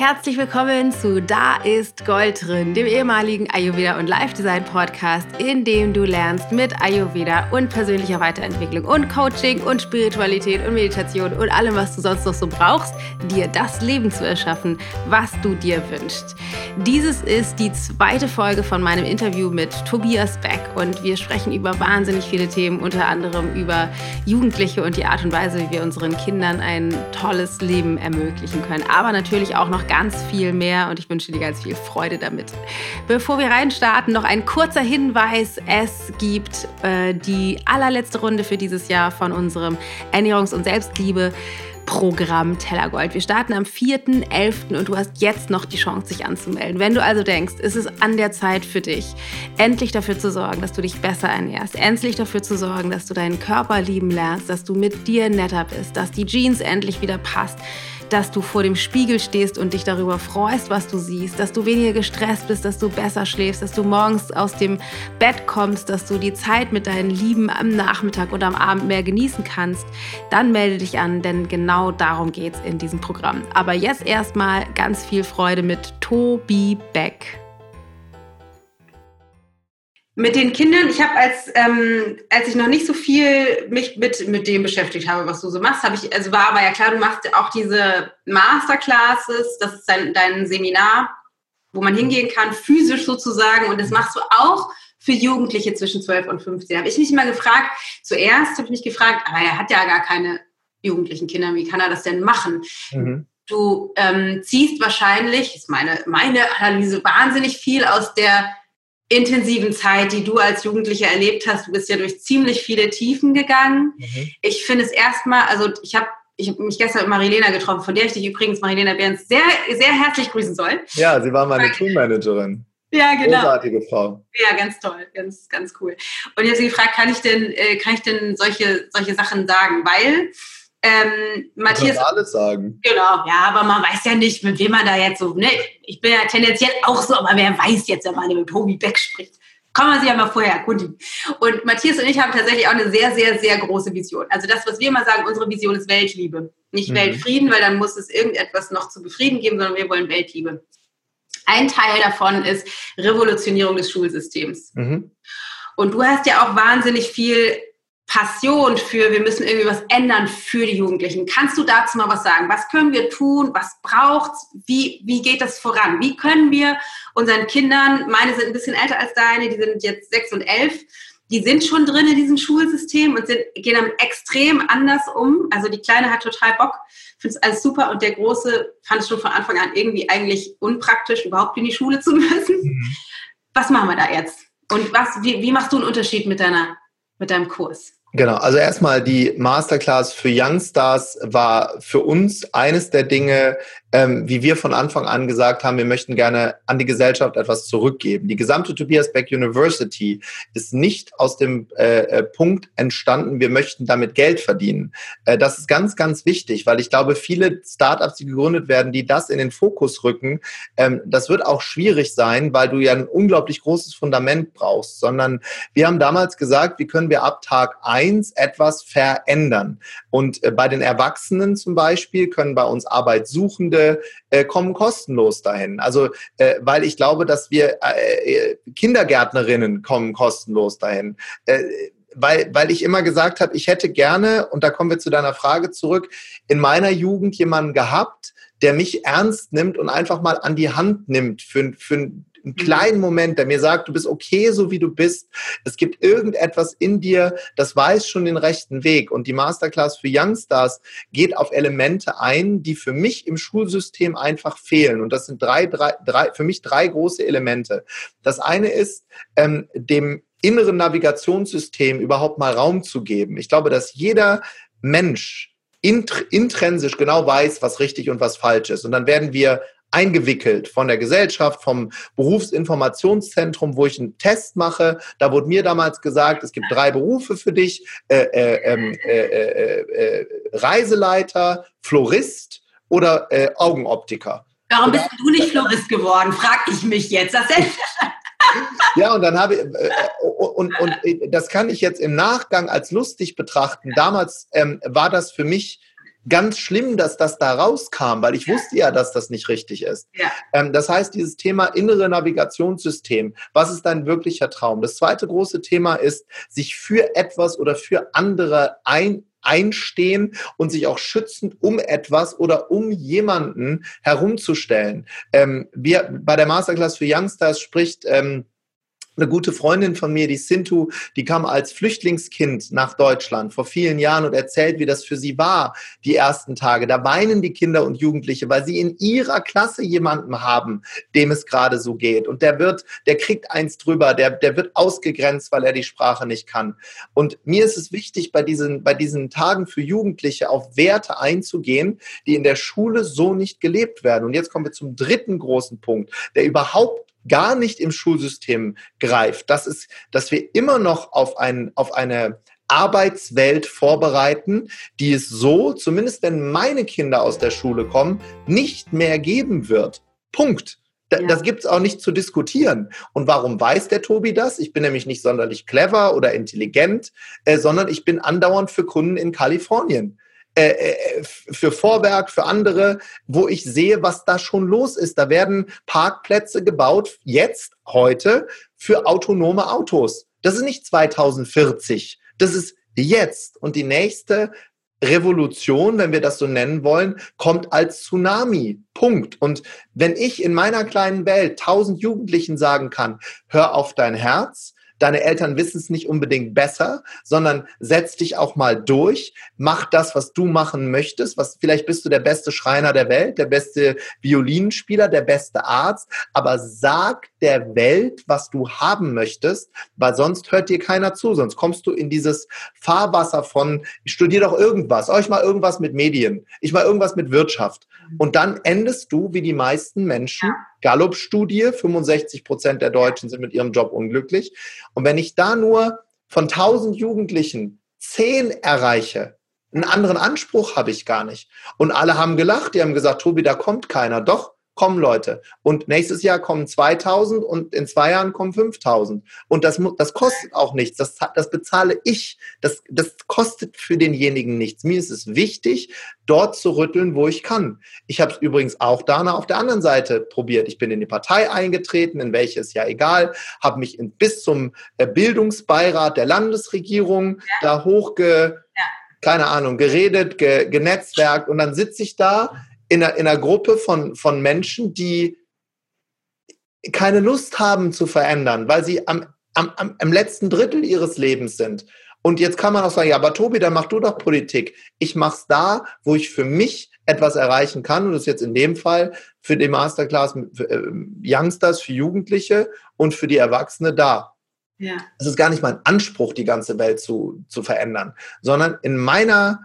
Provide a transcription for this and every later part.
Herzlich willkommen zu Da ist Gold drin, dem ehemaligen Ayurveda und Life Design Podcast, in dem du lernst mit Ayurveda und persönlicher Weiterentwicklung und Coaching und Spiritualität und Meditation und allem, was du sonst noch so brauchst, dir das Leben zu erschaffen, was du dir wünschst. Dieses ist die zweite Folge von meinem Interview mit Tobias Beck und wir sprechen über wahnsinnig viele Themen, unter anderem über Jugendliche und die Art und Weise, wie wir unseren Kindern ein tolles Leben ermöglichen können, aber natürlich auch noch ganz viel mehr und ich wünsche dir ganz viel Freude damit. Bevor wir reinstarten, noch ein kurzer Hinweis. Es gibt äh, die allerletzte Runde für dieses Jahr von unserem Ernährungs- und Selbstliebe. Programm Tellergold. Wir starten am 4.11. und du hast jetzt noch die Chance, sich anzumelden. Wenn du also denkst, ist es an der Zeit für dich, endlich dafür zu sorgen, dass du dich besser ernährst, endlich dafür zu sorgen, dass du deinen Körper lieben lernst, dass du mit dir netter bist, dass die Jeans endlich wieder passt, dass du vor dem Spiegel stehst und dich darüber freust, was du siehst, dass du weniger gestresst bist, dass du besser schläfst, dass du morgens aus dem Bett kommst, dass du die Zeit mit deinen Lieben am Nachmittag oder am Abend mehr genießen kannst, dann melde dich an, denn genau darum geht es in diesem Programm. Aber jetzt erstmal ganz viel Freude mit Tobi Beck mit den Kindern, ich habe als, ähm, als ich noch nicht so viel mich mit, mit dem beschäftigt habe, was du so machst, habe ich, also war aber ja klar, du machst auch diese Masterclasses, das ist dein, dein Seminar, wo man hingehen kann, physisch sozusagen, und das machst du auch für Jugendliche zwischen 12 und 15. Habe ich mich mal gefragt, zuerst habe ich mich gefragt, aber er hat ja gar keine jugendlichen Kinder, wie kann er das denn machen? Mhm. Du ähm, ziehst wahrscheinlich, ist meine, meine Analyse, wahnsinnig viel aus der intensiven Zeit, die du als Jugendlicher erlebt hast. Du bist ja durch ziemlich viele Tiefen gegangen. Mhm. Ich finde es erstmal, also ich habe ich habe mich gestern mit Marilena getroffen, von der ich dich übrigens, Marilena Behrens, sehr, sehr herzlich grüßen soll. Ja, sie war meine Tourmanagerin. Ja, genau. Großartige Frau. Ja, ganz toll, ganz, ganz cool. Und ich habe sie gefragt, kann ich denn, äh, kann ich denn solche, solche Sachen sagen? Weil ähm, Matthias. Kann alles sagen. Genau, ja, aber man weiß ja nicht, mit wem man da jetzt so, ne? Ich bin ja tendenziell auch so, aber wer weiß jetzt, wenn man mit Tobi Beck spricht. Kann man sich ja mal vorher erkundigen. Und Matthias und ich haben tatsächlich auch eine sehr, sehr, sehr große Vision. Also das, was wir immer sagen, unsere Vision ist Weltliebe. Nicht mhm. Weltfrieden, weil dann muss es irgendetwas noch zu befrieden geben, sondern wir wollen Weltliebe. Ein Teil davon ist Revolutionierung des Schulsystems. Mhm. Und du hast ja auch wahnsinnig viel Passion für, wir müssen irgendwie was ändern für die Jugendlichen. Kannst du dazu mal was sagen? Was können wir tun? Was braucht's? Wie, wie geht das voran? Wie können wir unseren Kindern, meine sind ein bisschen älter als deine, die sind jetzt sechs und elf, die sind schon drin in diesem Schulsystem und sind, gehen damit extrem anders um. Also die Kleine hat total Bock, findet es alles super und der Große fand es schon von Anfang an irgendwie eigentlich unpraktisch, überhaupt in die Schule zu müssen. Mhm. Was machen wir da jetzt? Und was, wie, wie machst du einen Unterschied mit deiner, mit deinem Kurs? Genau, also erstmal die Masterclass für Youngstars war für uns eines der Dinge, ähm, wie wir von Anfang an gesagt haben, wir möchten gerne an die Gesellschaft etwas zurückgeben. Die gesamte Tobias Beck University ist nicht aus dem äh, äh, Punkt entstanden, wir möchten damit Geld verdienen. Äh, das ist ganz, ganz wichtig, weil ich glaube, viele Startups, die gegründet werden, die das in den Fokus rücken, ähm, das wird auch schwierig sein, weil du ja ein unglaublich großes Fundament brauchst, sondern wir haben damals gesagt, wie können wir ab Tag eins etwas verändern. Und äh, bei den Erwachsenen zum Beispiel können bei uns Arbeitssuchende äh, kommen kostenlos dahin. Also, äh, weil ich glaube, dass wir äh, äh Kindergärtnerinnen kommen kostenlos dahin. Äh, weil, weil ich immer gesagt habe, ich hätte gerne, und da kommen wir zu deiner Frage zurück, in meiner Jugend jemanden gehabt, der mich ernst nimmt und einfach mal an die Hand nimmt für, für, einen kleinen Moment, der mir sagt, du bist okay, so wie du bist. Es gibt irgendetwas in dir, das weiß schon den rechten Weg. Und die Masterclass für Youngstars geht auf Elemente ein, die für mich im Schulsystem einfach fehlen. Und das sind drei, drei, drei für mich drei große Elemente. Das eine ist, ähm, dem inneren Navigationssystem überhaupt mal Raum zu geben. Ich glaube, dass jeder Mensch intrinsisch genau weiß, was richtig und was falsch ist. Und dann werden wir eingewickelt von der Gesellschaft, vom Berufsinformationszentrum, wo ich einen Test mache. Da wurde mir damals gesagt, es gibt drei Berufe für dich, äh, äh, ähm, äh, äh, äh, Reiseleiter, Florist oder äh, Augenoptiker. Warum bist du nicht Florist geworden, frag ich mich jetzt. Das ja, und dann habe ich, und, und das kann ich jetzt im Nachgang als lustig betrachten. Damals ähm, war das für mich ganz schlimm, dass das da rauskam, weil ich ja. wusste ja, dass das nicht richtig ist. Ja. Ähm, das heißt, dieses Thema innere Navigationssystem, was ist dein wirklicher Traum? Das zweite große Thema ist, sich für etwas oder für andere ein, einstehen und sich auch schützend um etwas oder um jemanden herumzustellen. Ähm, wir, bei der Masterclass für Youngstars spricht ähm, eine gute Freundin von mir, die Sintu, die kam als Flüchtlingskind nach Deutschland vor vielen Jahren und erzählt, wie das für sie war, die ersten Tage. Da weinen die Kinder und Jugendliche, weil sie in ihrer Klasse jemanden haben, dem es gerade so geht. Und der wird, der kriegt eins drüber, der, der wird ausgegrenzt, weil er die Sprache nicht kann. Und mir ist es wichtig, bei diesen, bei diesen Tagen für Jugendliche auf Werte einzugehen, die in der Schule so nicht gelebt werden. Und jetzt kommen wir zum dritten großen Punkt, der überhaupt gar nicht im Schulsystem greift. Das ist, dass wir immer noch auf, ein, auf eine Arbeitswelt vorbereiten, die es so, zumindest wenn meine Kinder aus der Schule kommen, nicht mehr geben wird. Punkt. Ja. Das gibt es auch nicht zu diskutieren. Und warum weiß der Tobi das? Ich bin nämlich nicht sonderlich clever oder intelligent, äh, sondern ich bin andauernd für Kunden in Kalifornien. Äh, äh, für Vorwerk, für andere, wo ich sehe, was da schon los ist. Da werden Parkplätze gebaut, jetzt, heute, für autonome Autos. Das ist nicht 2040, das ist jetzt. Und die nächste Revolution, wenn wir das so nennen wollen, kommt als Tsunami. Punkt. Und wenn ich in meiner kleinen Welt tausend Jugendlichen sagen kann, hör auf dein Herz, deine Eltern wissen es nicht unbedingt besser, sondern setz dich auch mal durch, mach das, was du machen möchtest. Was, vielleicht bist du der beste Schreiner der Welt, der beste Violinspieler, der beste Arzt, aber sag der Welt, was du haben möchtest, weil sonst hört dir keiner zu, sonst kommst du in dieses Fahrwasser von, ich studiere doch irgendwas, oh, ich mal irgendwas mit Medien, ich mal irgendwas mit Wirtschaft. Und dann endest du, wie die meisten Menschen, Gallup-Studie, 65 Prozent der Deutschen sind mit ihrem Job unglücklich. Und wenn ich da nur von 1000 Jugendlichen 10 erreiche, einen anderen Anspruch habe ich gar nicht. Und alle haben gelacht, die haben gesagt, Tobi, da kommt keiner. Doch, kommen Leute. Und nächstes Jahr kommen 2000 und in zwei Jahren kommen 5000. Und das, das kostet auch nichts. Das, das bezahle ich. Das, das kostet für denjenigen nichts. Mir ist es wichtig, dort zu rütteln, wo ich kann. Ich habe es übrigens auch Dana auf der anderen Seite probiert. Ich bin in die Partei eingetreten, in welche ist ja egal, habe mich in, bis zum äh, Bildungsbeirat der Landesregierung ja. da hochge... Ja keine Ahnung, geredet, ge, genetzwerkt und dann sitze ich da in einer, in einer Gruppe von, von Menschen, die keine Lust haben zu verändern, weil sie am, am, am, am letzten Drittel ihres Lebens sind. Und jetzt kann man auch sagen, ja, aber Tobi, dann mach du doch Politik. Ich mach's da, wo ich für mich etwas erreichen kann. Und das ist jetzt in dem Fall für die Masterclass für, äh, Youngsters, für Jugendliche und für die Erwachsene da. Ja. Es ist gar nicht mein Anspruch, die ganze Welt zu, zu verändern, sondern in meiner,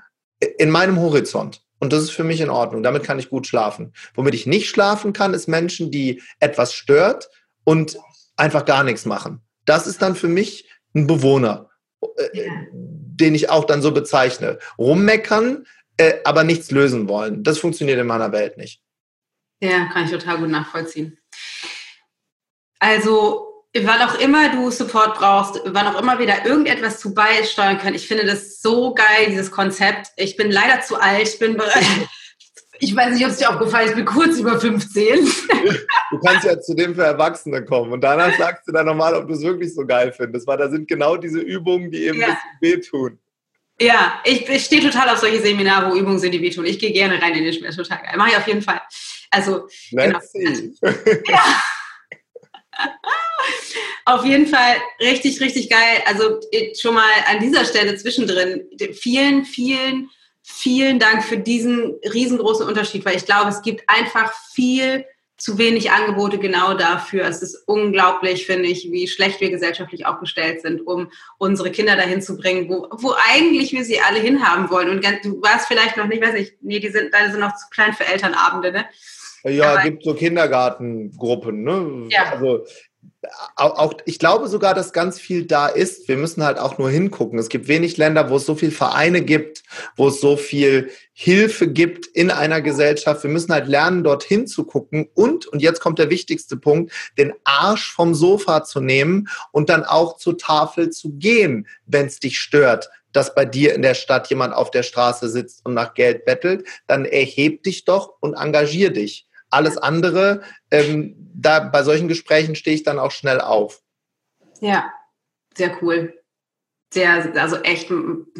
in meinem Horizont. Und das ist für mich in Ordnung. Damit kann ich gut schlafen. Womit ich nicht schlafen kann, ist Menschen, die etwas stört und einfach gar nichts machen. Das ist dann für mich ein Bewohner, äh, den ich auch dann so bezeichne. Rummeckern, äh, aber nichts lösen wollen. Das funktioniert in meiner Welt nicht. Ja, kann ich total gut nachvollziehen. Also wann auch immer du Support brauchst, wann auch immer wir da irgendetwas zu beisteuern können. Ich finde das so geil, dieses Konzept. Ich bin leider zu alt, ich bin bereit. Ich weiß nicht, ob es dir aufgefallen ist, ich bin kurz über 15. Du kannst ja zu dem für Erwachsene kommen und danach sagst du dann nochmal, ob du es wirklich so geil findest, weil da sind genau diese Übungen, die eben ja. ein bisschen wehtun. Ja, ich, ich stehe total auf solche Seminare, wo Übungen sind, die wehtun. Ich gehe gerne rein in den Schmerz, total geil. Mache ich auf jeden Fall. Also, Let's genau. See. Ja. Auf jeden Fall richtig, richtig geil. Also schon mal an dieser Stelle zwischendrin. Vielen, vielen, vielen Dank für diesen riesengroßen Unterschied, weil ich glaube, es gibt einfach viel zu wenig Angebote genau dafür. Es ist unglaublich, finde ich, wie schlecht wir gesellschaftlich aufgestellt sind, um unsere Kinder dahin zu bringen, wo, wo eigentlich wir sie alle hinhaben wollen. Und du warst vielleicht noch nicht, weiß ich, nee, die sind, deine sind noch zu klein für Elternabende, ne? Ja, Aber, gibt so Kindergartengruppen, ne? Ja. Also auch, ich glaube sogar, dass ganz viel da ist. Wir müssen halt auch nur hingucken. Es gibt wenig Länder, wo es so viele Vereine gibt, wo es so viel Hilfe gibt in einer Gesellschaft. Wir müssen halt lernen, dorthin zu gucken und, und jetzt kommt der wichtigste Punkt, den Arsch vom Sofa zu nehmen und dann auch zur Tafel zu gehen, wenn es dich stört dass bei dir in der Stadt jemand auf der Straße sitzt und nach Geld bettelt, dann erheb dich doch und engagier dich. Alles andere, ähm, da bei solchen Gesprächen stehe ich dann auch schnell auf. Ja, sehr cool. Sehr, also echt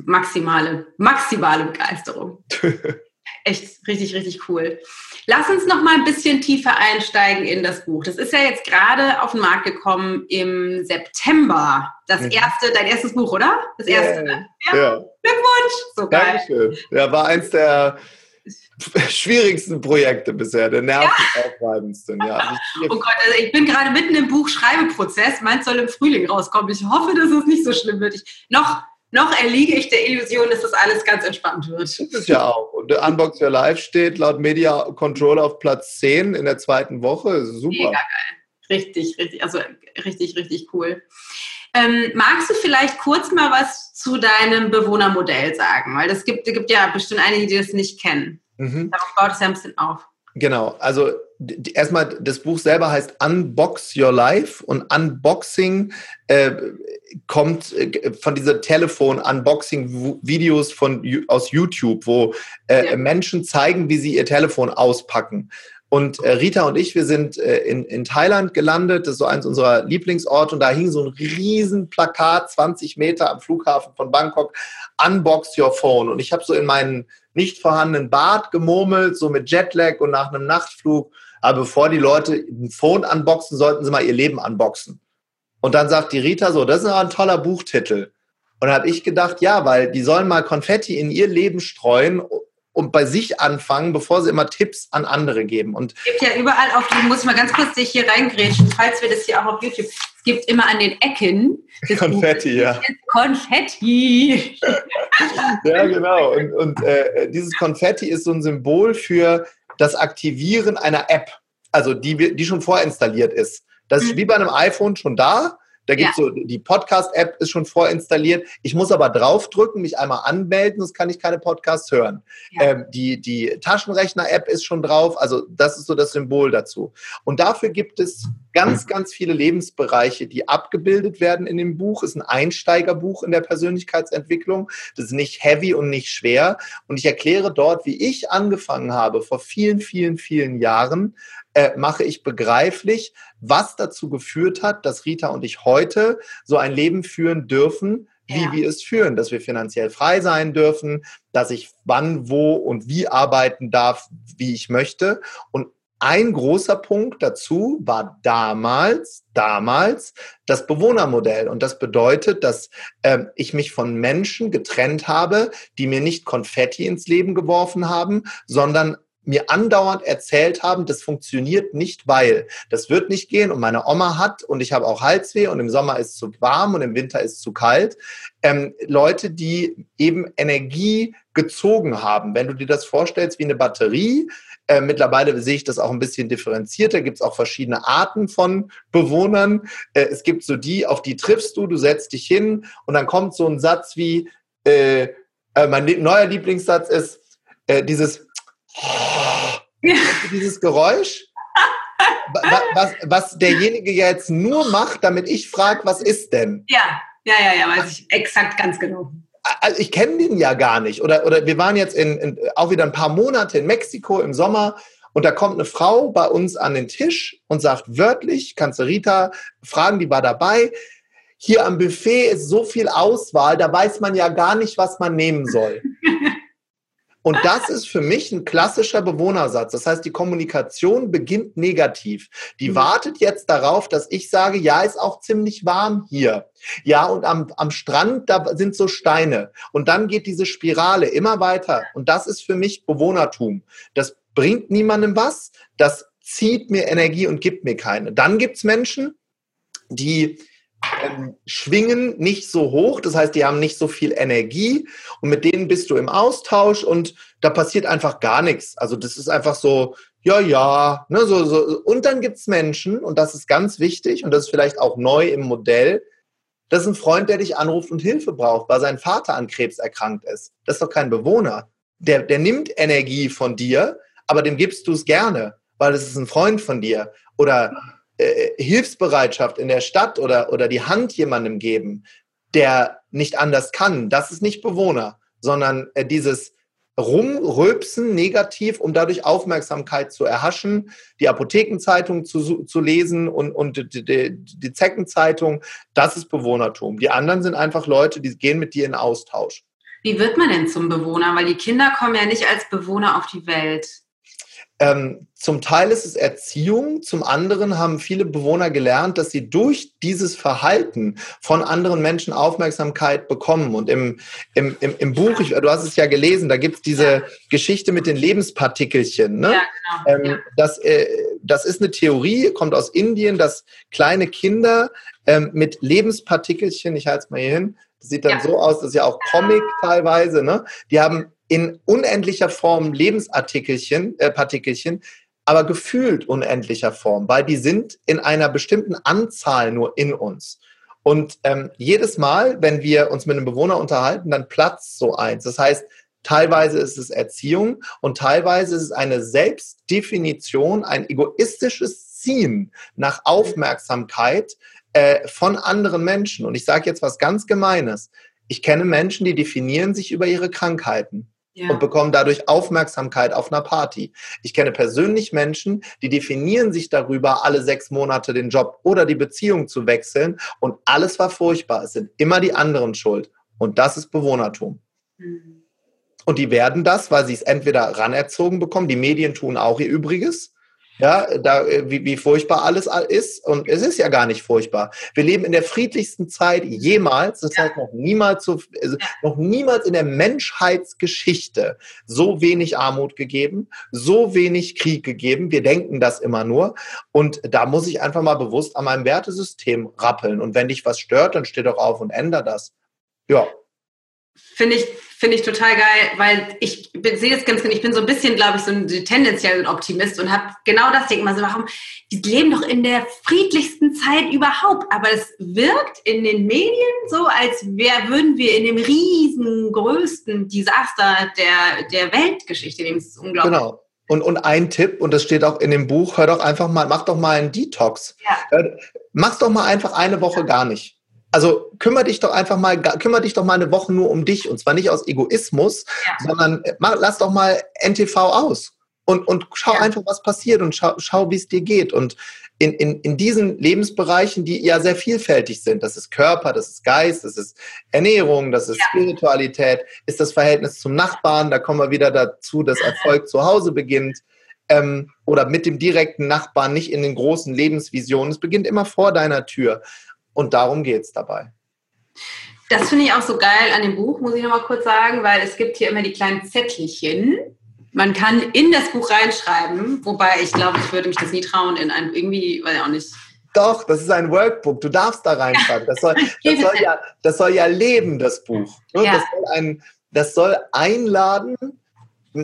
maximale, maximale Begeisterung. echt richtig, richtig cool. Lass uns noch mal ein bisschen tiefer einsteigen in das Buch. Das ist ja jetzt gerade auf den Markt gekommen im September. Das mhm. erste, dein erstes Buch, oder? Das erste. Yeah. Ja. ja. Glückwunsch. So geil. Dankeschön. Ja, war eins der schwierigsten Projekte bisher, der nervenaufreibendsten. Ja. ja. Oh Gott, also ich bin gerade mitten im Buchschreibeprozess. Meins soll im Frühling rauskommen. Ich hoffe, dass es nicht so schlimm wird. Ich, noch noch erliege ich der Illusion, dass das alles ganz entspannt wird. Das ist ja auch. Und der Unbox Your Live steht laut Media Control auf Platz 10 in der zweiten Woche. Super. Mega geil. Richtig, richtig, also richtig, richtig cool. Ähm, magst du vielleicht kurz mal was zu deinem Bewohnermodell sagen? Weil das gibt, gibt ja bestimmt einige, die das nicht kennen. Mhm. Darauf baut bisschen auf. Genau, also erstmal, das Buch selber heißt Unbox Your Life und Unboxing äh, kommt äh, von dieser Telefon-Unboxing-Videos aus YouTube, wo äh, ja. Menschen zeigen, wie sie ihr Telefon auspacken. Und äh, Rita und ich, wir sind äh, in, in Thailand gelandet. Das ist so eins unserer Lieblingsorte. Und da hing so ein riesen Plakat, 20 Meter am Flughafen von Bangkok, Unbox Your Phone. Und ich habe so in meinen nicht vorhandenen Bart gemurmelt, so mit Jetlag und nach einem Nachtflug aber bevor die Leute ein Phone unboxen, sollten sie mal ihr Leben unboxen. Und dann sagt die Rita so, das ist aber ein toller Buchtitel. Und dann habe ich gedacht, ja, weil die sollen mal Konfetti in ihr Leben streuen und bei sich anfangen, bevor sie immer Tipps an andere geben. Und es gibt ja überall auf, muss ich mal ganz kurz dich hier reingrätschen, falls wir das hier auch auf YouTube, gibt immer an den Ecken Konfetti, ja. Konfetti. ja, genau. Und, und äh, dieses Konfetti ist so ein Symbol für das Aktivieren einer App, also die, die schon vorinstalliert ist. Das ist mhm. wie bei einem iPhone schon da. Da gibt es ja. so, die Podcast-App ist schon vorinstalliert. Ich muss aber draufdrücken, mich einmal anmelden, sonst kann ich keine Podcasts hören. Ja. Ähm, die die Taschenrechner-App ist schon drauf. Also das ist so das Symbol dazu. Und dafür gibt es ganz, ganz viele Lebensbereiche, die abgebildet werden in dem Buch. Ist ein Einsteigerbuch in der Persönlichkeitsentwicklung. Das ist nicht heavy und nicht schwer. Und ich erkläre dort, wie ich angefangen habe vor vielen, vielen, vielen Jahren, äh, mache ich begreiflich, was dazu geführt hat, dass Rita und ich heute so ein Leben führen dürfen, wie ja. wir es führen, dass wir finanziell frei sein dürfen, dass ich wann, wo und wie arbeiten darf, wie ich möchte. Und ein großer Punkt dazu war damals, damals das Bewohnermodell. Und das bedeutet, dass äh, ich mich von Menschen getrennt habe, die mir nicht Konfetti ins Leben geworfen haben, sondern mir andauernd erzählt haben, das funktioniert nicht, weil das wird nicht gehen und meine Oma hat und ich habe auch Halsweh und im Sommer ist zu warm und im Winter ist zu kalt. Ähm, Leute, die eben Energie gezogen haben. Wenn du dir das vorstellst wie eine Batterie, äh, mittlerweile sehe ich das auch ein bisschen differenzierter. Gibt es auch verschiedene Arten von Bewohnern. Äh, es gibt so die, auf die triffst du, du setzt dich hin und dann kommt so ein Satz wie, äh, äh mein neuer Lieblingssatz ist äh, dieses dieses Geräusch, was, was derjenige jetzt nur macht, damit ich frage, was ist denn? Ja, ja, ja, ja, weiß ich exakt ganz genau. Also ich kenne den ja gar nicht. Oder, oder wir waren jetzt in, in, auch wieder ein paar Monate in Mexiko im Sommer und da kommt eine Frau bei uns an den Tisch und sagt wörtlich, kannst du Rita fragen, die war dabei, hier am Buffet ist so viel Auswahl, da weiß man ja gar nicht, was man nehmen soll. Und das ist für mich ein klassischer Bewohnersatz. Das heißt, die Kommunikation beginnt negativ. Die mhm. wartet jetzt darauf, dass ich sage, ja, ist auch ziemlich warm hier. Ja, und am, am Strand, da sind so Steine. Und dann geht diese Spirale immer weiter. Und das ist für mich Bewohnertum. Das bringt niemandem was. Das zieht mir Energie und gibt mir keine. Dann gibt's Menschen, die ähm, schwingen nicht so hoch, das heißt, die haben nicht so viel Energie und mit denen bist du im Austausch und da passiert einfach gar nichts. Also das ist einfach so, ja, ja, ne, so, so. und dann gibt es Menschen, und das ist ganz wichtig und das ist vielleicht auch neu im Modell, das ist ein Freund, der dich anruft und Hilfe braucht, weil sein Vater an Krebs erkrankt ist. Das ist doch kein Bewohner. Der, der nimmt Energie von dir, aber dem gibst du es gerne, weil es ist ein Freund von dir. Oder äh, Hilfsbereitschaft in der Stadt oder, oder die Hand jemandem geben, der nicht anders kann, das ist nicht Bewohner, sondern äh, dieses rumrülpsen negativ, um dadurch Aufmerksamkeit zu erhaschen, die Apothekenzeitung zu, zu lesen und, und die, die, die Zeckenzeitung, das ist Bewohnertum. Die anderen sind einfach Leute, die gehen mit dir in Austausch. Wie wird man denn zum Bewohner? Weil die Kinder kommen ja nicht als Bewohner auf die Welt. Ähm, zum Teil ist es Erziehung, zum anderen haben viele Bewohner gelernt, dass sie durch dieses Verhalten von anderen Menschen Aufmerksamkeit bekommen. Und im, im, im, im Buch, ich, du hast es ja gelesen, da gibt es diese ja. Geschichte mit den Lebenspartikelchen. Ne? Ja, genau. Ähm, ja. das, äh, das ist eine Theorie, kommt aus Indien, dass kleine Kinder ähm, mit Lebenspartikelchen, ich halte es mal hier hin, sieht dann so aus, das ist ja auch Comic teilweise, ne? die haben in unendlicher Form Lebensartikelchen, äh, Partikelchen, aber gefühlt unendlicher Form, weil die sind in einer bestimmten Anzahl nur in uns. Und ähm, jedes Mal, wenn wir uns mit einem Bewohner unterhalten, dann platzt so eins. Das heißt, teilweise ist es Erziehung und teilweise ist es eine Selbstdefinition, ein egoistisches Ziehen nach Aufmerksamkeit äh, von anderen Menschen. Und ich sage jetzt was ganz Gemeines. Ich kenne Menschen, die definieren sich über ihre Krankheiten ja. und bekommen dadurch Aufmerksamkeit auf einer Party. Ich kenne persönlich Menschen, die definieren sich darüber, alle sechs Monate den Job oder die Beziehung zu wechseln und alles war furchtbar. Es sind immer die anderen schuld. Und das ist Bewohnertum. Mhm. Und die werden das, weil sie es entweder ranerzogen bekommen, die Medien tun auch ihr Übriges, ja, da, äh, wie, wie furchtbar alles ist. Und es ist ja gar nicht furchtbar. Wir leben in der friedlichsten Zeit jemals. Das heißt noch niemals so, also noch niemals in der Menschheitsgeschichte so wenig Armut gegeben, so wenig Krieg gegeben. Wir denken das immer nur. Und da muss ich einfach mal bewusst an meinem Wertesystem rappeln. Und wenn dich was stört, dann steh doch auf und änder das. Ja. Finde ich, finde ich total geil, weil ich sehe das ganz genau. Ich bin so ein bisschen, glaube ich, so ein tendenziell ein Optimist und habe genau das Ding immer so, warum, die leben doch in der friedlichsten Zeit überhaupt, aber es wirkt in den Medien so, als wär, würden wir in dem riesengrößten Desaster der, der Weltgeschichte, dem ist unglaublich. Genau. Und, und ein Tipp, und das steht auch in dem Buch, hör doch einfach mal, mach doch mal einen Detox. Ja. Mach doch mal einfach eine Woche ja. gar nicht. Also kümmere dich doch einfach mal, kümmere dich doch mal eine Woche nur um dich und zwar nicht aus Egoismus, ja. sondern mach, lass doch mal NTV aus und, und schau ja. einfach, was passiert und schau, schau wie es dir geht. Und in, in, in diesen Lebensbereichen, die ja sehr vielfältig sind, das ist Körper, das ist Geist, das ist Ernährung, das ist ja. Spiritualität, ist das Verhältnis zum Nachbarn, da kommen wir wieder dazu, dass Erfolg zu Hause beginnt. Ähm, oder mit dem direkten Nachbarn, nicht in den großen Lebensvisionen. Es beginnt immer vor deiner Tür. Und darum geht es dabei. Das finde ich auch so geil an dem Buch, muss ich nochmal kurz sagen, weil es gibt hier immer die kleinen Zettelchen. Man kann in das Buch reinschreiben, wobei ich glaube, ich würde mich das nie trauen, in ein irgendwie, ich auch nicht. Doch, das ist ein Workbook. Du darfst da reinschreiben. Das soll, das soll, ja, das soll ja leben, das Buch. Ja. Das, soll ein, das soll einladen,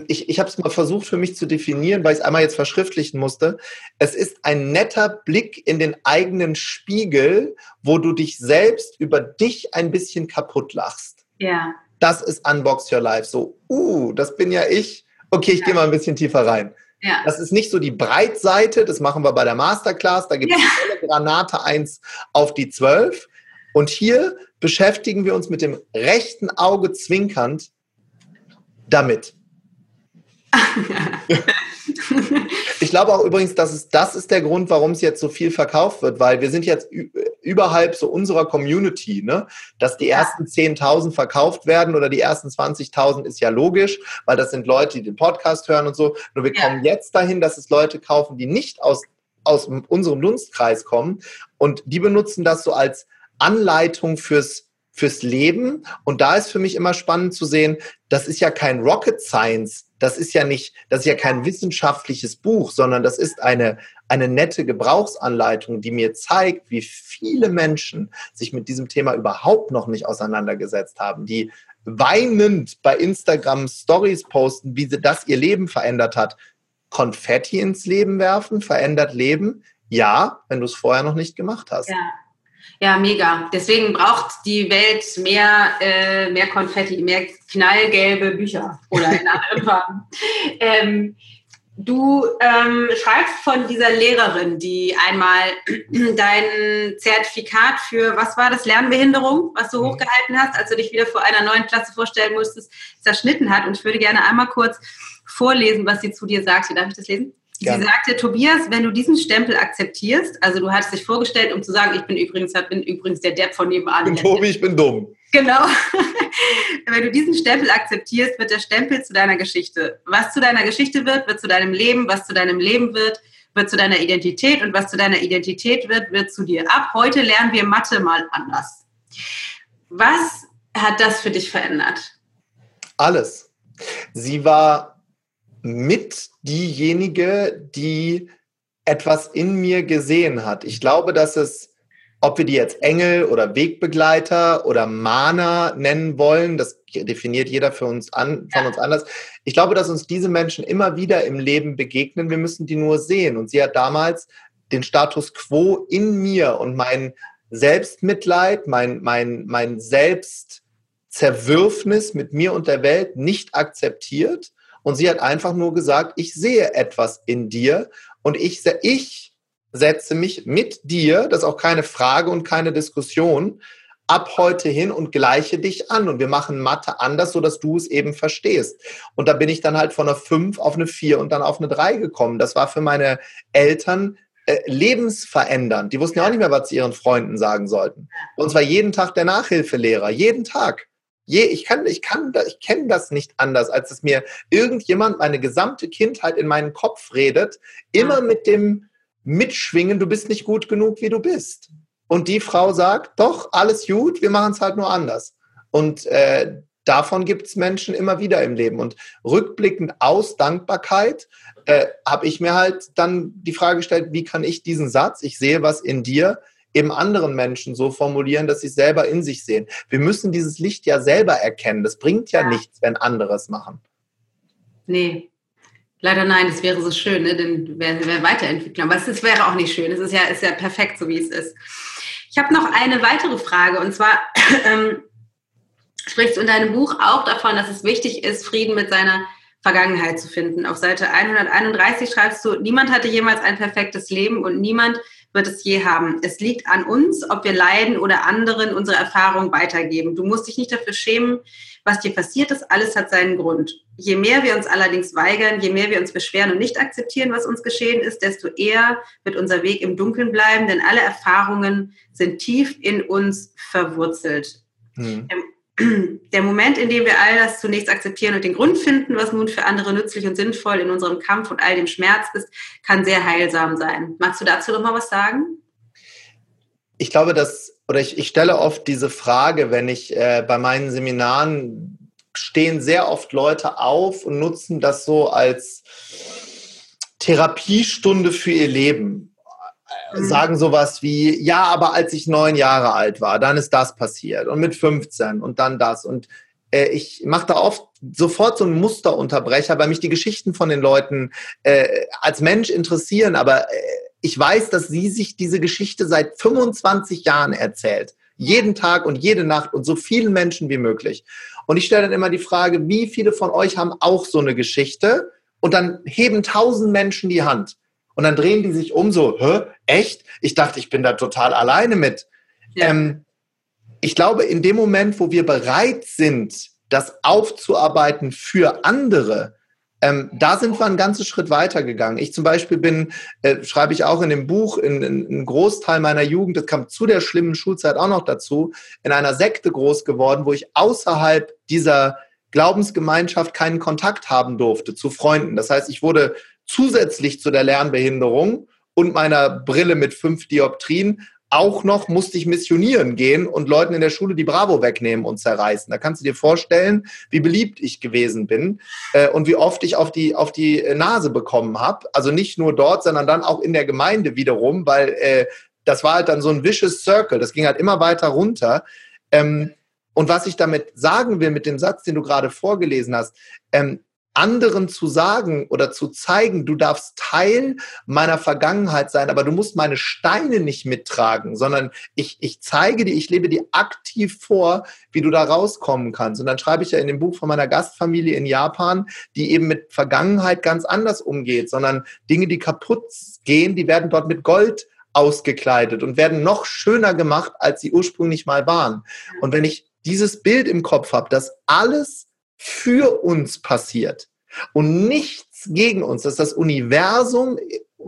ich, ich habe es mal versucht für mich zu definieren, weil ich es einmal jetzt verschriftlichen musste. Es ist ein netter Blick in den eigenen Spiegel, wo du dich selbst über dich ein bisschen kaputt lachst. Ja. Das ist Unbox Your Life. So, uh, das bin ja ich. Okay, ich ja. gehe mal ein bisschen tiefer rein. Ja. Das ist nicht so die Breitseite, das machen wir bei der Masterclass, da gibt es ja. Granate 1 auf die 12. Und hier beschäftigen wir uns mit dem rechten Auge zwinkernd damit ich glaube auch übrigens, dass es das ist der Grund, warum es jetzt so viel verkauft wird, weil wir sind jetzt überhalb so unserer Community, ne? Dass die ersten 10.000 verkauft werden oder die ersten 20.000 ist ja logisch, weil das sind Leute, die den Podcast hören und so. Nur wir ja. kommen jetzt dahin, dass es Leute kaufen, die nicht aus, aus unserem Dunstkreis kommen und die benutzen das so als Anleitung fürs fürs Leben. Und da ist für mich immer spannend zu sehen, das ist ja kein Rocket Science, das ist ja nicht, das ist ja kein wissenschaftliches Buch, sondern das ist eine, eine nette Gebrauchsanleitung, die mir zeigt, wie viele Menschen sich mit diesem Thema überhaupt noch nicht auseinandergesetzt haben, die weinend bei Instagram Stories posten, wie sie das ihr Leben verändert hat. Konfetti ins Leben werfen, verändert Leben? Ja, wenn du es vorher noch nicht gemacht hast. Ja. Ja, mega. Deswegen braucht die Welt mehr, äh, mehr Konfetti, mehr knallgelbe Bücher oder in anderen Farben. Ähm, Du ähm, schreibst von dieser Lehrerin, die einmal dein Zertifikat für, was war das, Lernbehinderung, was du mhm. hochgehalten hast, als du dich wieder vor einer neuen Klasse vorstellen musstest, zerschnitten hat. Und ich würde gerne einmal kurz vorlesen, was sie zu dir sagte. Darf ich das lesen? Ja. Sie sagte, Tobias, wenn du diesen Stempel akzeptierst, also du hast dich vorgestellt, um zu sagen, ich bin übrigens, bin übrigens der Depp von nebenan. Ich bin Tobi, ich bin dumm. Genau. wenn du diesen Stempel akzeptierst, wird der Stempel zu deiner Geschichte. Was zu deiner Geschichte wird, wird zu deinem Leben. Was zu deinem Leben wird, wird zu deiner Identität. Und was zu deiner Identität wird, wird zu dir. Ab heute lernen wir Mathe mal anders. Was hat das für dich verändert? Alles. Sie war mit diejenige, die etwas in mir gesehen hat. Ich glaube, dass es, ob wir die jetzt Engel oder Wegbegleiter oder Mana nennen wollen, das definiert jeder für uns an, von uns anders. Ich glaube, dass uns diese Menschen immer wieder im Leben begegnen. Wir müssen die nur sehen. Und sie hat damals den Status quo in mir und mein Selbstmitleid, mein, mein, mein Selbstzerwürfnis mit mir und der Welt nicht akzeptiert und sie hat einfach nur gesagt, ich sehe etwas in dir und ich, ich setze mich mit dir, das ist auch keine Frage und keine Diskussion, ab heute hin und gleiche dich an und wir machen Mathe anders, sodass du es eben verstehst. Und da bin ich dann halt von einer 5 auf eine 4 und dann auf eine 3 gekommen. Das war für meine Eltern äh, lebensverändernd. Die wussten ja auch nicht mehr, was sie ihren Freunden sagen sollten. Und zwar jeden Tag der Nachhilfelehrer, jeden Tag. Je, ich kann, ich kann, ich kenne das nicht anders, als dass mir irgendjemand meine gesamte Kindheit in meinen Kopf redet, immer mit dem Mitschwingen, du bist nicht gut genug, wie du bist. Und die Frau sagt, doch, alles gut, wir machen es halt nur anders. Und äh, davon gibt es Menschen immer wieder im Leben. Und rückblickend aus Dankbarkeit äh, habe ich mir halt dann die Frage gestellt, wie kann ich diesen Satz, ich sehe was in dir, eben anderen Menschen so formulieren, dass sie es selber in sich sehen. Wir müssen dieses Licht ja selber erkennen. Das bringt ja, ja. nichts, wenn andere es machen. Nee, Leider nein, das wäre so schön, ne? denn wäre wär weiterentwickeln. Aber es wäre auch nicht schön. Es ist ja, ist ja perfekt, so wie es ist. Ich habe noch eine weitere Frage und zwar ähm, sprichst du in deinem Buch auch davon, dass es wichtig ist, Frieden mit seiner Vergangenheit zu finden. Auf Seite 131 schreibst du, niemand hatte jemals ein perfektes Leben und niemand wird es je haben. Es liegt an uns, ob wir leiden oder anderen unsere Erfahrung weitergeben. Du musst dich nicht dafür schämen, was dir passiert ist. Alles hat seinen Grund. Je mehr wir uns allerdings weigern, je mehr wir uns beschweren und nicht akzeptieren, was uns geschehen ist, desto eher wird unser Weg im Dunkeln bleiben, denn alle Erfahrungen sind tief in uns verwurzelt. Mhm der Moment, in dem wir all das zunächst akzeptieren und den Grund finden, was nun für andere nützlich und sinnvoll in unserem Kampf und all dem Schmerz ist, kann sehr heilsam sein. Magst du dazu noch mal was sagen? Ich glaube, dass, oder ich, ich stelle oft diese Frage, wenn ich äh, bei meinen Seminaren stehen sehr oft Leute auf und nutzen das so als Therapiestunde für ihr Leben. Mhm. sagen sowas wie, ja, aber als ich neun Jahre alt war, dann ist das passiert und mit 15 und dann das. Und äh, ich mache da oft sofort so einen Musterunterbrecher, weil mich die Geschichten von den Leuten äh, als Mensch interessieren, aber äh, ich weiß, dass sie sich diese Geschichte seit 25 Jahren erzählt. Jeden Tag und jede Nacht und so vielen Menschen wie möglich. Und ich stelle dann immer die Frage, wie viele von euch haben auch so eine Geschichte? Und dann heben tausend Menschen die Hand. Und dann drehen die sich um so, hä, echt? Ich dachte, ich bin da total alleine mit. Ja. Ähm, ich glaube, in dem Moment, wo wir bereit sind, das aufzuarbeiten für andere, ähm, da sind wir einen ganzen Schritt weiter gegangen. Ich zum Beispiel bin, äh, schreibe ich auch in dem Buch, in, in, in Großteil meiner Jugend, das kam zu der schlimmen Schulzeit auch noch dazu, in einer Sekte groß geworden, wo ich außerhalb dieser Glaubensgemeinschaft keinen Kontakt haben durfte zu Freunden. Das heißt, ich wurde zusätzlich zu der Lernbehinderung und meiner Brille mit fünf Dioptrien auch noch musste ich missionieren gehen und Leuten in der Schule die Bravo wegnehmen und zerreißen. Da kannst du dir vorstellen, wie beliebt ich gewesen bin äh, und wie oft ich auf die, auf die Nase bekommen habe. Also nicht nur dort, sondern dann auch in der Gemeinde wiederum, weil äh, das war halt dann so ein vicious circle. Das ging halt immer weiter runter. Ähm, und was ich damit sagen will mit dem Satz, den du gerade vorgelesen hast, ähm, anderen zu sagen oder zu zeigen, du darfst Teil meiner Vergangenheit sein, aber du musst meine Steine nicht mittragen, sondern ich, ich zeige dir, ich lebe dir aktiv vor, wie du da rauskommen kannst. Und dann schreibe ich ja in dem Buch von meiner Gastfamilie in Japan, die eben mit Vergangenheit ganz anders umgeht, sondern Dinge, die kaputt gehen, die werden dort mit Gold ausgekleidet und werden noch schöner gemacht, als sie ursprünglich mal waren. Und wenn ich dieses Bild im Kopf habe, dass alles für uns passiert und nichts gegen uns, dass das Universum,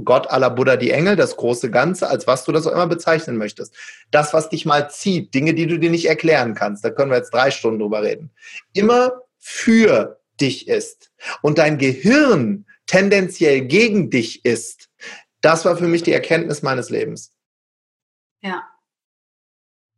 Gott aller Buddha, die Engel, das große Ganze, als was du das auch immer bezeichnen möchtest, das, was dich mal zieht, Dinge, die du dir nicht erklären kannst, da können wir jetzt drei Stunden drüber reden, immer für dich ist und dein Gehirn tendenziell gegen dich ist, das war für mich die Erkenntnis meines Lebens. Ja.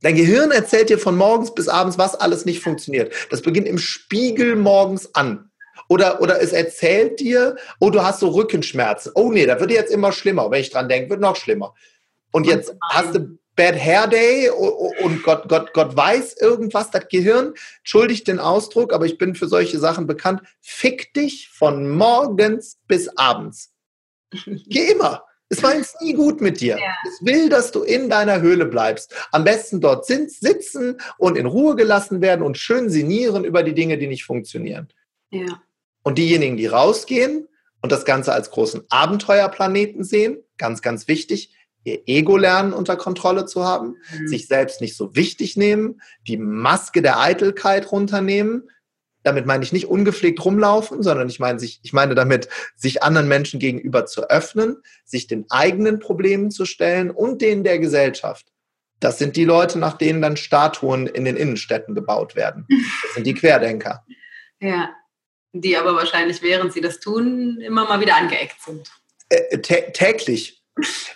Dein Gehirn erzählt dir von morgens bis abends, was alles nicht funktioniert. Das beginnt im Spiegel morgens an. Oder, oder es erzählt dir, oh, du hast so Rückenschmerzen. Oh nee, da wird jetzt immer schlimmer. Wenn ich dran denke, wird noch schlimmer. Und jetzt hast du Bad Hair Day und Gott, Gott, Gott weiß irgendwas, das Gehirn, entschuldigt den Ausdruck, aber ich bin für solche Sachen bekannt, fick dich von morgens bis abends. Geh immer. Es war jetzt nie gut mit dir. Ja. Es will, dass du in deiner Höhle bleibst. Am besten dort sitzen und in Ruhe gelassen werden und schön sinnieren über die Dinge, die nicht funktionieren. Ja. Und diejenigen, die rausgehen und das Ganze als großen Abenteuerplaneten sehen, ganz, ganz wichtig, ihr Ego lernen unter Kontrolle zu haben, mhm. sich selbst nicht so wichtig nehmen, die Maske der Eitelkeit runternehmen, damit meine ich nicht ungepflegt rumlaufen, sondern ich meine, sich, ich meine damit, sich anderen Menschen gegenüber zu öffnen, sich den eigenen Problemen zu stellen und denen der Gesellschaft. Das sind die Leute, nach denen dann Statuen in den Innenstädten gebaut werden. Das sind die Querdenker. Ja, die aber wahrscheinlich, während sie das tun, immer mal wieder angeeckt sind. Äh, täglich.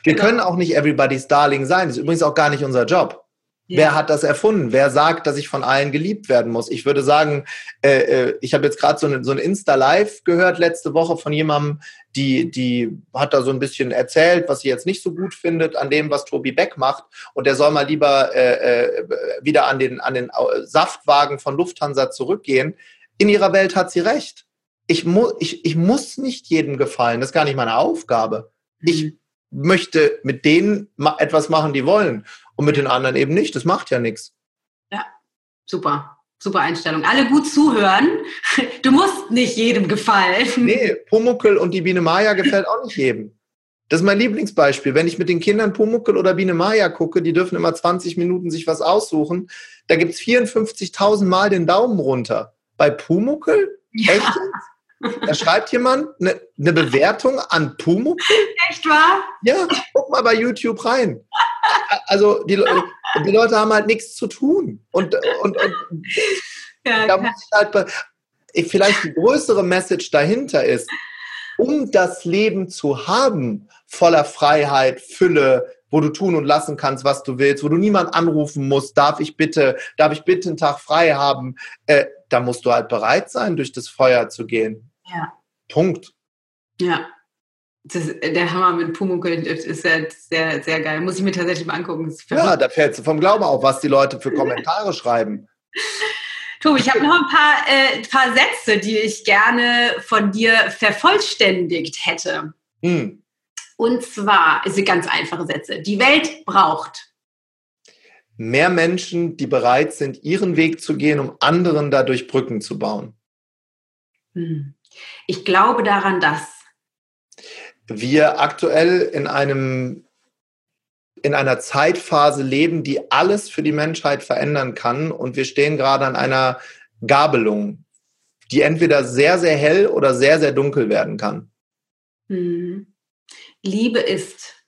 Wir genau. können auch nicht everybody's Darling sein. Das ist übrigens auch gar nicht unser Job. Ja. Wer hat das erfunden? Wer sagt, dass ich von allen geliebt werden muss? Ich würde sagen, äh, äh ich habe jetzt gerade so eine, so ein Insta-Live gehört letzte Woche von jemandem, die, die hat da so ein bisschen erzählt, was sie jetzt nicht so gut findet an dem, was Tobi Beck macht. Und der soll mal lieber äh, äh, wieder an den, an den Saftwagen von Lufthansa zurückgehen. In ihrer Welt hat sie recht. Ich, mu ich, ich muss nicht jedem gefallen. Das ist gar nicht meine Aufgabe. Ich mhm. möchte mit denen etwas machen, die wollen und mit den anderen eben nicht. Das macht ja nichts. Ja, super. Super Einstellung. Alle gut zuhören. Du musst nicht jedem gefallen. Nee, Pumuckel und die Biene Maya gefällt auch nicht jedem. Das ist mein Lieblingsbeispiel. Wenn ich mit den Kindern Pumuckel oder Biene Maya gucke, die dürfen immer 20 Minuten sich was aussuchen. Da gibt es 54.000 Mal den Daumen runter. Bei Pumuckel? Ja. Echt? Da schreibt jemand eine, eine Bewertung an Pumuckel. Echt wahr? Ja, guck mal bei YouTube rein. Also die, die Leute haben halt nichts zu tun. Und, und, und ja, da muss ich halt, vielleicht die größere Message dahinter ist, um das Leben zu haben, voller Freiheit, Fülle, wo du tun und lassen kannst, was du willst, wo du niemand anrufen musst, darf ich bitte, darf ich bitte einen Tag frei haben, äh, da musst du halt bereit sein, durch das Feuer zu gehen. Ja. Punkt. Ja. Das, der Hammer mit Pumuckl ist sehr, sehr, sehr geil. Muss ich mir tatsächlich mal angucken. Ja, da fällt es vom Glauben auf, was die Leute für Kommentare schreiben. Tobi, ich habe noch ein paar, äh, paar Sätze, die ich gerne von dir vervollständigt hätte. Hm. Und zwar, es sind ganz einfache Sätze. Die Welt braucht mehr Menschen, die bereit sind, ihren Weg zu gehen, um anderen dadurch Brücken zu bauen. Hm. Ich glaube daran, dass wir aktuell in einem in einer Zeitphase leben, die alles für die Menschheit verändern kann und wir stehen gerade an einer Gabelung, die entweder sehr sehr hell oder sehr sehr dunkel werden kann. Hm. Liebe ist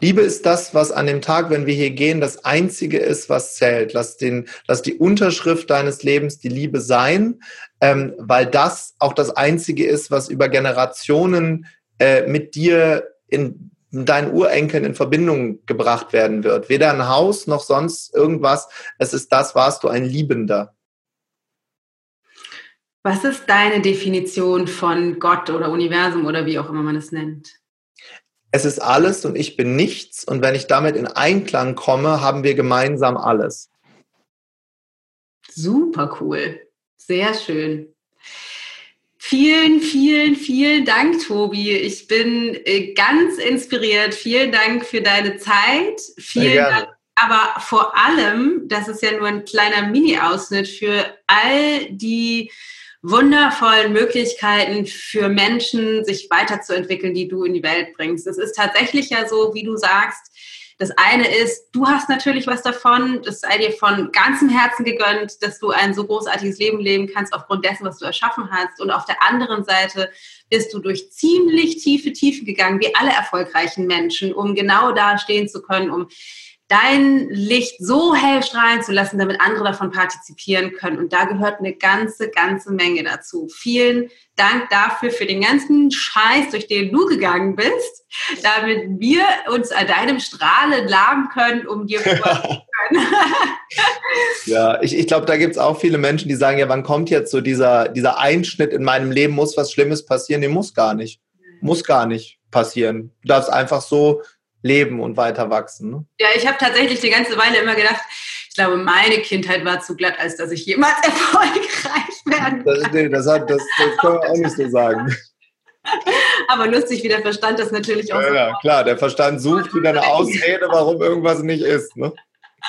Liebe ist das, was an dem Tag, wenn wir hier gehen, das Einzige ist, was zählt. Lass, den, lass die Unterschrift deines Lebens die Liebe sein, ähm, weil das auch das Einzige ist, was über Generationen äh, mit dir in deinen Urenkeln in Verbindung gebracht werden wird. Weder ein Haus noch sonst irgendwas. Es ist das, warst du ein Liebender. Was ist deine Definition von Gott oder Universum oder wie auch immer man es nennt? es ist alles und ich bin nichts. Und wenn ich damit in Einklang komme, haben wir gemeinsam alles. Super cool. Sehr schön. Vielen, vielen, vielen Dank, Tobi. Ich bin äh, ganz inspiriert. Vielen Dank für deine Zeit. Vielen Dank, aber vor allem, das ist ja nur ein kleiner Mini-Ausschnitt für all die wundervollen Möglichkeiten für Menschen, sich weiterzuentwickeln, die du in die Welt bringst. Es ist tatsächlich ja so, wie du sagst, das eine ist, du hast natürlich was davon, das sei dir von ganzem Herzen gegönnt, dass du ein so großartiges Leben leben kannst aufgrund dessen, was du erschaffen hast. Und auf der anderen Seite bist du durch ziemlich tiefe Tiefe gegangen, wie alle erfolgreichen Menschen, um genau da stehen zu können, um dein Licht so hell strahlen zu lassen, damit andere davon partizipieren können. Und da gehört eine ganze, ganze Menge dazu. Vielen Dank dafür, für den ganzen Scheiß, durch den du gegangen bist, damit wir uns an deinem Strahlen laben können, um dir zu können. ja, ich, ich glaube, da gibt es auch viele Menschen, die sagen, ja, wann kommt jetzt so dieser, dieser Einschnitt in meinem Leben, muss was Schlimmes passieren? Nee, muss gar nicht. Muss gar nicht passieren. Du darfst einfach so leben und weiter wachsen. Ne? Ja, ich habe tatsächlich die ganze Weile immer gedacht, ich glaube, meine Kindheit war zu glatt, als dass ich jemals erfolgreich werden kann. Das, nee, das, hat, das, das können wir auch nicht so sagen. Aber lustig, wie der Verstand das natürlich auch ja, so Ja, klar, der Verstand sucht wieder eine Ausrede, warum irgendwas nicht ist. Ne?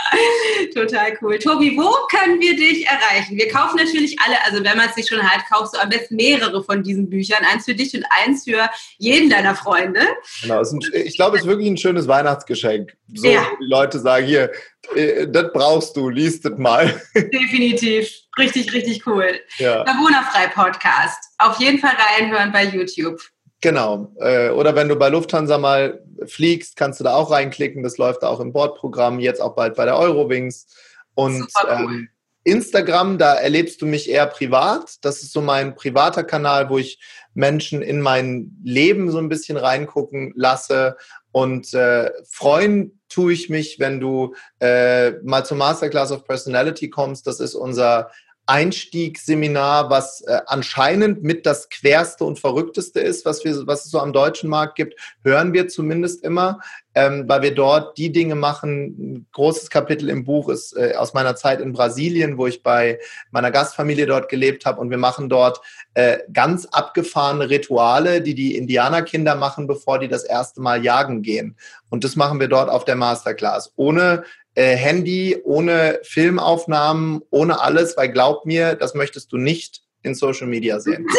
Total cool. Tobi, wo können wir dich erreichen? Wir kaufen natürlich alle, also wenn man es sich schon hat, kaufst du am besten mehrere von diesen Büchern. Eins für dich und eins für jeden deiner Freunde. Genau, ein, ich glaube, es ist wirklich ein schönes Weihnachtsgeschenk. So, ja. die Leute sagen, hier, äh, das brauchst du, liest es mal. Definitiv. Richtig, richtig cool. Ja. Der Podcast. Auf jeden Fall reinhören bei YouTube. Genau. Äh, oder wenn du bei Lufthansa mal fliegst, kannst du da auch reinklicken. Das läuft auch im Bordprogramm, jetzt auch bald bei der Eurowings. Und cool. ähm, Instagram, da erlebst du mich eher privat. Das ist so mein privater Kanal, wo ich Menschen in mein Leben so ein bisschen reingucken lasse. Und äh, freuen tue ich mich, wenn du äh, mal zur Masterclass of Personality kommst. Das ist unser Einstiegsseminar, was äh, anscheinend mit das querste und verrückteste ist, was, wir, was es so am deutschen Markt gibt, hören wir zumindest immer, ähm, weil wir dort die Dinge machen. Ein großes Kapitel im Buch ist äh, aus meiner Zeit in Brasilien, wo ich bei meiner Gastfamilie dort gelebt habe und wir machen dort äh, ganz abgefahrene Rituale, die die Indianerkinder machen, bevor die das erste Mal jagen gehen. Und das machen wir dort auf der Masterclass, ohne äh, Handy, ohne Filmaufnahmen, ohne alles, weil glaub mir, das möchtest du nicht in Social Media sehen.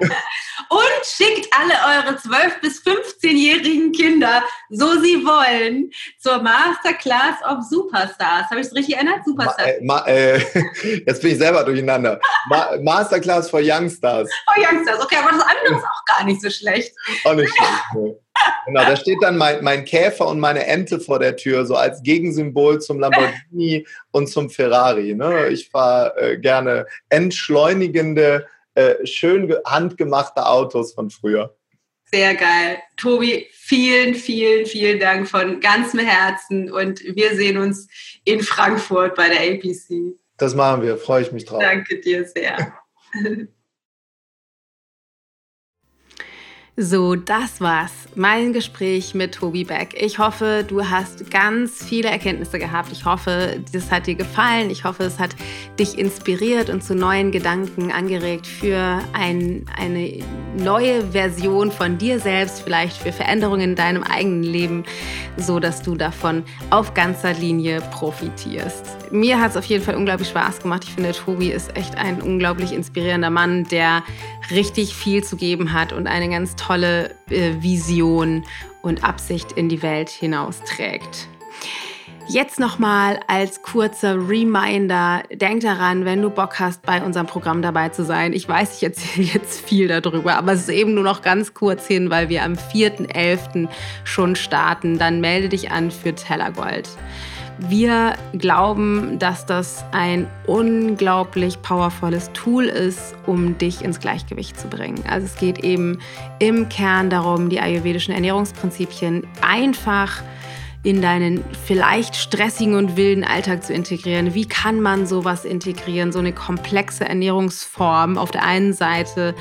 Und schickt alle eure 12- bis 15-jährigen Kinder, so sie wollen, zur Masterclass of Superstars. Habe ich es richtig erinnert? Superstars. Ma, äh, ma, äh, jetzt bin ich selber durcheinander. Ma, Masterclass for Youngstars. For Youngstars, okay, aber das andere ist auch gar nicht so schlecht. Auch nicht schlecht. Genau, da steht dann mein, mein Käfer und meine Ente vor der Tür, so als Gegensymbol zum Lamborghini und zum Ferrari. Ne? Ich fahre äh, gerne entschleunigende äh, schön handgemachte Autos von früher. Sehr geil. Tobi, vielen, vielen, vielen Dank von ganzem Herzen und wir sehen uns in Frankfurt bei der APC. Das machen wir, freue ich mich drauf. Danke dir sehr. So, das war's. Mein Gespräch mit Tobi Beck. Ich hoffe, du hast ganz viele Erkenntnisse gehabt. Ich hoffe, das hat dir gefallen. Ich hoffe, es hat dich inspiriert und zu neuen Gedanken angeregt für ein, eine neue Version von dir selbst, vielleicht für Veränderungen in deinem eigenen Leben, so dass du davon auf ganzer Linie profitierst. Mir hat es auf jeden Fall unglaublich Spaß gemacht. Ich finde, Tobi ist echt ein unglaublich inspirierender Mann, der richtig viel zu geben hat und eine ganz tolle äh, Vision und Absicht in die Welt hinausträgt. Jetzt nochmal als kurzer Reminder, denk daran, wenn du Bock hast, bei unserem Programm dabei zu sein. Ich weiß, ich erzähle jetzt viel darüber, aber es ist eben nur noch ganz kurz hin, weil wir am 4.11. schon starten. Dann melde dich an für Tellergold. Wir glauben, dass das ein unglaublich powervolles Tool ist, um dich ins Gleichgewicht zu bringen. Also es geht eben im Kern darum, die ayurvedischen Ernährungsprinzipien einfach in deinen vielleicht stressigen und wilden Alltag zu integrieren. Wie kann man sowas integrieren? So eine komplexe Ernährungsform auf der einen Seite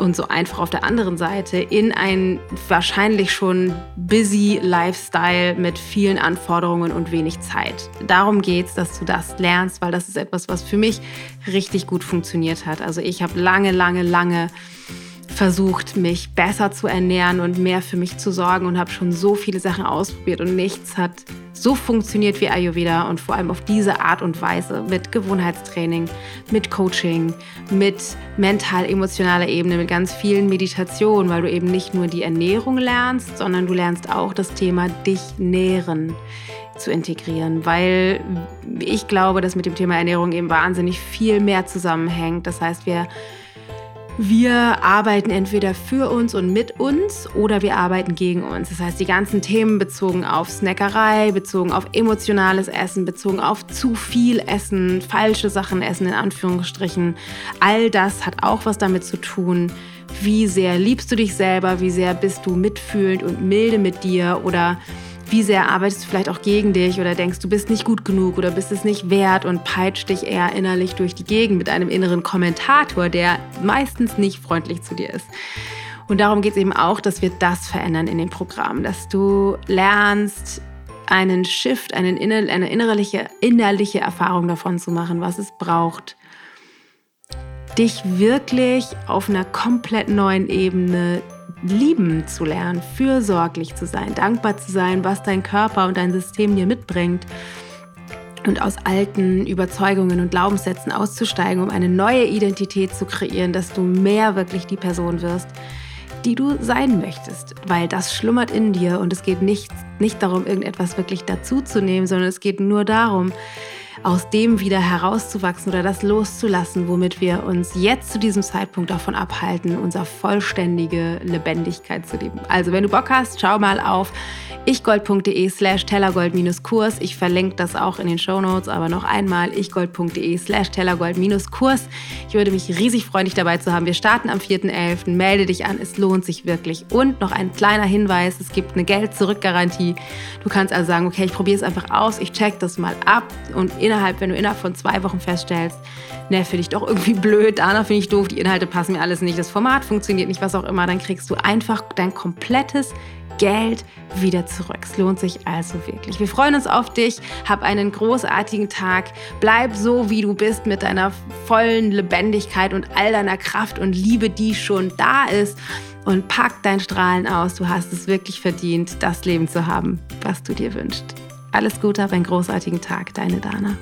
und so einfach auf der anderen Seite in ein wahrscheinlich schon busy Lifestyle mit vielen Anforderungen und wenig Zeit. Darum geht es, dass du das lernst, weil das ist etwas, was für mich richtig gut funktioniert hat. Also ich habe lange, lange, lange versucht, mich besser zu ernähren und mehr für mich zu sorgen und habe schon so viele Sachen ausprobiert und nichts hat so funktioniert wie Ayurveda und vor allem auf diese Art und Weise mit Gewohnheitstraining, mit Coaching, mit mental-emotionaler Ebene, mit ganz vielen Meditationen, weil du eben nicht nur die Ernährung lernst, sondern du lernst auch das Thema dich nähren zu integrieren, weil ich glaube, dass mit dem Thema Ernährung eben wahnsinnig viel mehr zusammenhängt. Das heißt, wir wir arbeiten entweder für uns und mit uns oder wir arbeiten gegen uns. Das heißt, die ganzen Themen bezogen auf Snackerei, bezogen auf emotionales Essen, bezogen auf zu viel Essen, falsche Sachen essen in Anführungsstrichen, all das hat auch was damit zu tun, wie sehr liebst du dich selber, wie sehr bist du mitfühlend und milde mit dir oder wie sehr arbeitest du vielleicht auch gegen dich oder denkst, du bist nicht gut genug oder bist es nicht wert und peitscht dich eher innerlich durch die Gegend mit einem inneren Kommentator, der meistens nicht freundlich zu dir ist. Und darum geht es eben auch, dass wir das verändern in dem Programm, dass du lernst, einen Shift, einen inner, eine innerliche, innerliche Erfahrung davon zu machen, was es braucht, dich wirklich auf einer komplett neuen Ebene lieben zu lernen, fürsorglich zu sein, dankbar zu sein, was dein Körper und dein System dir mitbringt und aus alten Überzeugungen und Glaubenssätzen auszusteigen, um eine neue Identität zu kreieren, dass du mehr wirklich die Person wirst, die du sein möchtest, weil das schlummert in dir und es geht nicht, nicht darum, irgendetwas wirklich dazuzunehmen, sondern es geht nur darum, aus dem wieder herauszuwachsen oder das loszulassen, womit wir uns jetzt zu diesem Zeitpunkt davon abhalten, unsere vollständige Lebendigkeit zu leben. Also wenn du Bock hast, schau mal auf ichgold.de slash tellergold-kurs. Ich verlinke das auch in den Show Notes, aber noch einmal ichgold.de slash tellergold-kurs. Ich würde mich riesig freuen, dich dabei zu haben. Wir starten am 4.11. Melde dich an, es lohnt sich wirklich. Und noch ein kleiner Hinweis, es gibt eine Geld-Zurück-Garantie. Du kannst also sagen, okay, ich probiere es einfach aus, ich check das mal ab und innerhalb, wenn du innerhalb von zwei Wochen feststellst, ne, finde ich doch irgendwie blöd, Dana finde ich doof, die Inhalte passen mir alles nicht, das Format funktioniert nicht, was auch immer, dann kriegst du einfach dein komplettes Geld wieder zurück. Es lohnt sich also wirklich. Wir freuen uns auf dich. Hab einen großartigen Tag. Bleib so, wie du bist, mit deiner vollen Lebendigkeit und all deiner Kraft und Liebe, die schon da ist. Und pack dein Strahlen aus. Du hast es wirklich verdient, das Leben zu haben, was du dir wünschst. Alles Gute, hab einen großartigen Tag. Deine Dana.